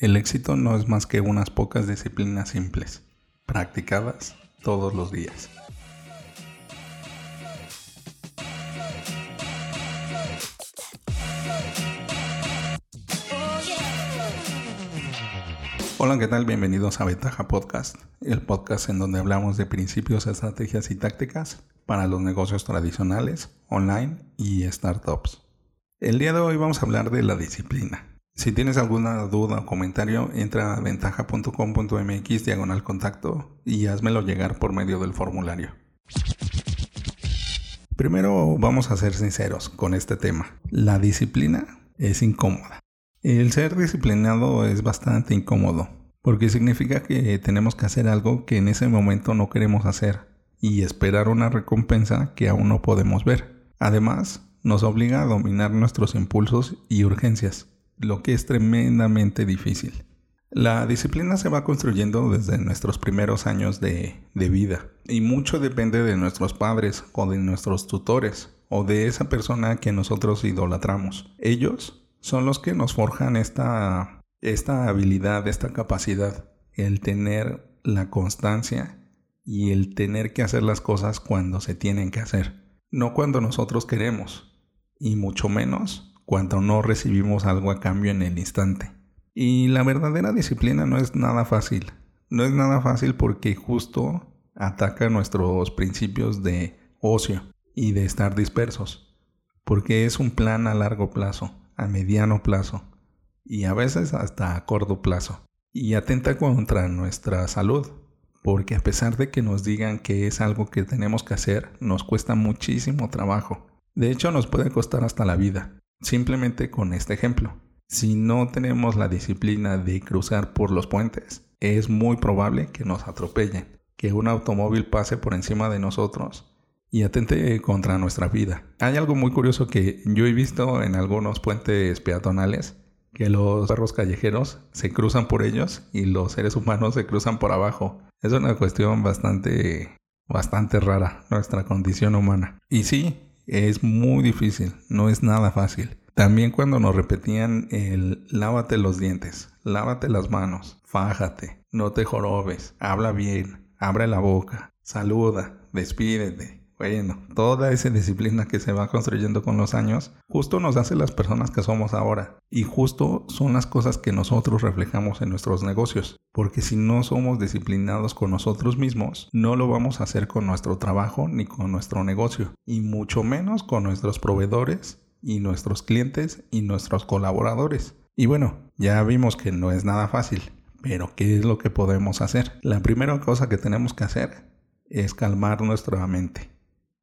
El éxito no es más que unas pocas disciplinas simples, practicadas todos los días. Hola, ¿qué tal? Bienvenidos a Ventaja Podcast, el podcast en donde hablamos de principios, estrategias y tácticas para los negocios tradicionales, online y startups. El día de hoy vamos a hablar de la disciplina. Si tienes alguna duda o comentario, entra a ventaja.com.mx diagonal contacto y házmelo llegar por medio del formulario. Primero vamos a ser sinceros con este tema. La disciplina es incómoda. El ser disciplinado es bastante incómodo porque significa que tenemos que hacer algo que en ese momento no queremos hacer y esperar una recompensa que aún no podemos ver. Además, nos obliga a dominar nuestros impulsos y urgencias lo que es tremendamente difícil. La disciplina se va construyendo desde nuestros primeros años de, vida y mucho depende de nuestros padres o de nuestros tutores o de esa persona que nosotros idolatramos. Ellos son los que nos forjan esta, esta habilidad, esta capacidad, el tener la constancia y el tener que hacer las cosas cuando se tienen que hacer, no cuando nosotros queremos, y mucho menos cuando no recibimos algo a cambio en el instante. Y la verdadera disciplina no es nada fácil. No es nada fácil porque justo ataca nuestros principios de ocio y de estar dispersos. Porque es un plan a largo plazo, a mediano plazo y a veces hasta a corto plazo. Y atenta contra nuestra salud. Porque a pesar de que nos digan que es algo que tenemos que hacer, nos cuesta muchísimo trabajo. De hecho, nos puede costar hasta la vida. Simplemente con este ejemplo. Si no tenemos la disciplina de cruzar por los puentes, es muy probable que nos atropellen, que un automóvil pase por encima de nosotros y atente contra nuestra vida. Hay algo muy curioso que yo he visto en algunos puentes peatonales, que los perros callejeros se cruzan por ellos y los seres humanos se cruzan por abajo. Es una cuestión bastante, bastante rara, nuestra condición humana. Y sí, es muy difícil, no es nada fácil. También cuando nos repetían el lávate los dientes, lávate las manos, fájate, no te jorobes, habla bien, abre la boca, saluda, despídete, bueno, toda esa disciplina que se va construyendo con los años, justo nos hace las personas que somos ahora. Y justo son las cosas que nosotros reflejamos en nuestros negocios. Porque si no somos disciplinados con nosotros mismos, no lo vamos a hacer con nuestro trabajo ni con nuestro negocio. Y mucho menos con nuestros proveedores y nuestros clientes y nuestros colaboradores. Y bueno, ya vimos que no es nada fácil. Pero ¿qué es lo que podemos hacer? La primera cosa que tenemos que hacer es calmar nuestra mente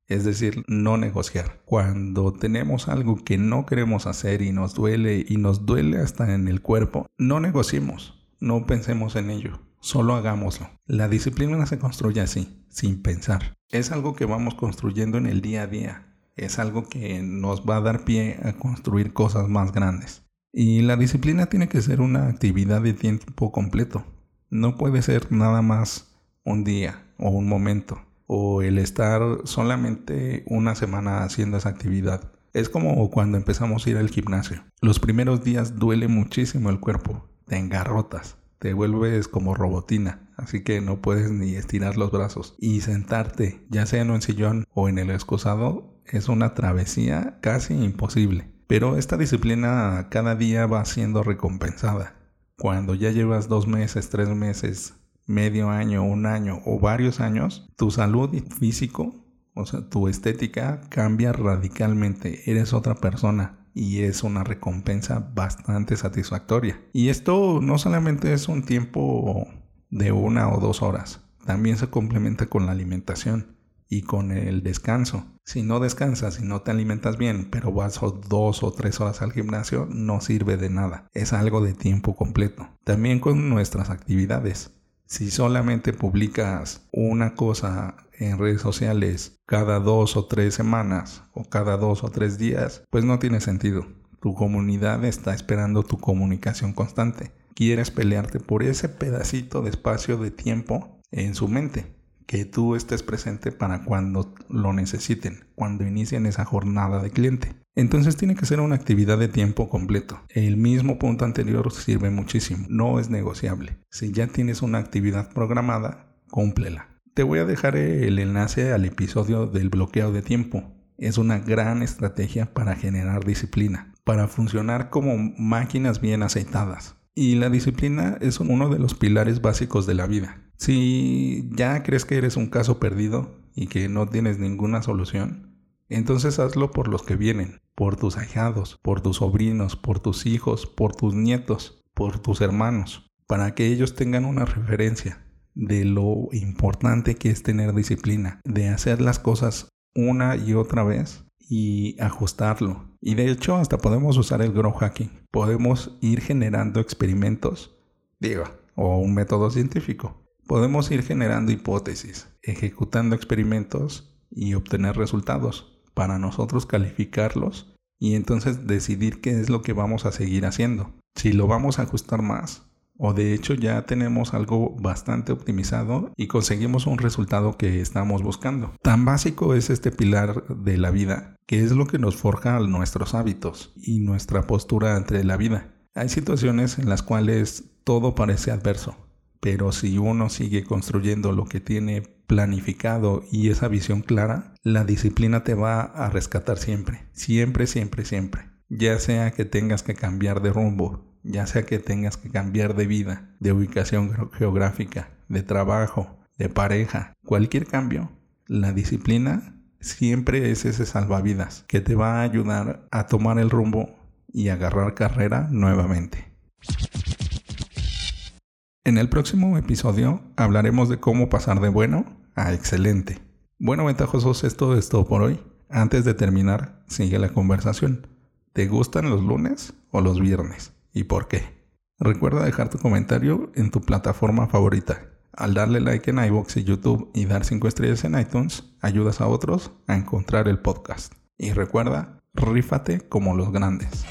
es decir, no negociar. Cuando tenemos algo que no queremos hacer y nos duele y nos duele hasta en el cuerpo, no negociemos, no pensemos en ello, solo hagámoslo. La disciplina se construye así, sin pensar. Es algo que vamos construyendo en el día a día, es algo que nos va a dar pie a construir cosas más grandes. Y la disciplina tiene que ser una actividad de tiempo completo. No puede ser nada más un día o un momento o el estar solamente una semana haciendo esa actividad. Es como cuando empezamos a ir al gimnasio. Los primeros días duele muchísimo el cuerpo, te engarrotas, te vuelves como robotina, así que no puedes ni estirar los brazos. Y sentarte, ya sea en un sillón o en el excusado, es una travesía casi imposible. Pero esta disciplina cada día va siendo recompensada. Cuando ya llevas dos meses, tres meses medio año, un año o varios años, tu salud físico, o sea, tu estética cambia radicalmente. Eres otra persona y es una recompensa bastante satisfactoria. Y esto no solamente es un tiempo de una o dos horas, también se complementa con la alimentación y con el descanso. Si no descansas y no te alimentas bien, pero vas dos o tres horas al gimnasio, no sirve de nada. Es algo de tiempo completo. También con nuestras actividades. Si solamente publicas una cosa en redes sociales cada dos o tres semanas o cada dos o tres días, pues no tiene sentido. Tu comunidad está esperando tu comunicación constante. Quieres pelearte por ese pedacito de espacio de tiempo en su mente que tú estés presente para cuando lo necesiten, cuando inicien esa jornada de cliente. Entonces tiene que ser una actividad de tiempo completo. El mismo punto anterior sirve muchísimo, no es negociable. Si ya tienes una actividad programada, cúmplela. Te voy a dejar el enlace al episodio del bloqueo de tiempo. Es una gran estrategia para generar disciplina, para funcionar como máquinas bien aceitadas. Y la disciplina es uno de los pilares básicos de la vida. Si ya crees que eres un caso perdido y que no tienes ninguna solución, entonces hazlo por los que vienen, por tus ahijados, por tus sobrinos, por tus hijos, por tus nietos, por tus hermanos, para que ellos tengan una referencia de lo importante que es tener disciplina, de hacer las cosas una y otra vez y ajustarlo. Y de hecho hasta podemos usar el grow hacking. Podemos ir generando experimentos, digo, o un método científico Podemos ir generando hipótesis, ejecutando experimentos y obtener resultados para nosotros calificarlos y entonces decidir qué es lo que vamos a seguir haciendo. Si lo vamos a ajustar más o de hecho ya tenemos algo bastante optimizado y conseguimos un resultado que estamos buscando. Tan básico es este pilar de la vida que es lo que nos forja nuestros hábitos y nuestra postura ante la vida. Hay situaciones en las cuales todo parece adverso pero si uno sigue construyendo lo que tiene planificado y esa visión clara, la disciplina te va a rescatar siempre, siempre, siempre, siempre. Ya sea que tengas que cambiar de rumbo, ya sea que tengas que cambiar de vida, de ubicación geográfica, de trabajo, de pareja, cualquier cambio, la disciplina siempre es ese salvavidas que te va a ayudar a tomar el rumbo y agarrar carrera nuevamente. En el próximo episodio hablaremos de cómo pasar de bueno a excelente. Bueno, ventajosos, esto es todo por hoy. Antes de terminar, sigue la conversación. ¿Te gustan los lunes o los viernes? ¿Y por qué? Recuerda dejar tu comentario en tu plataforma favorita. Al darle like en iVoox y YouTube y dar 5 estrellas en iTunes, ayudas a otros a encontrar el podcast. Y recuerda, rífate como los grandes.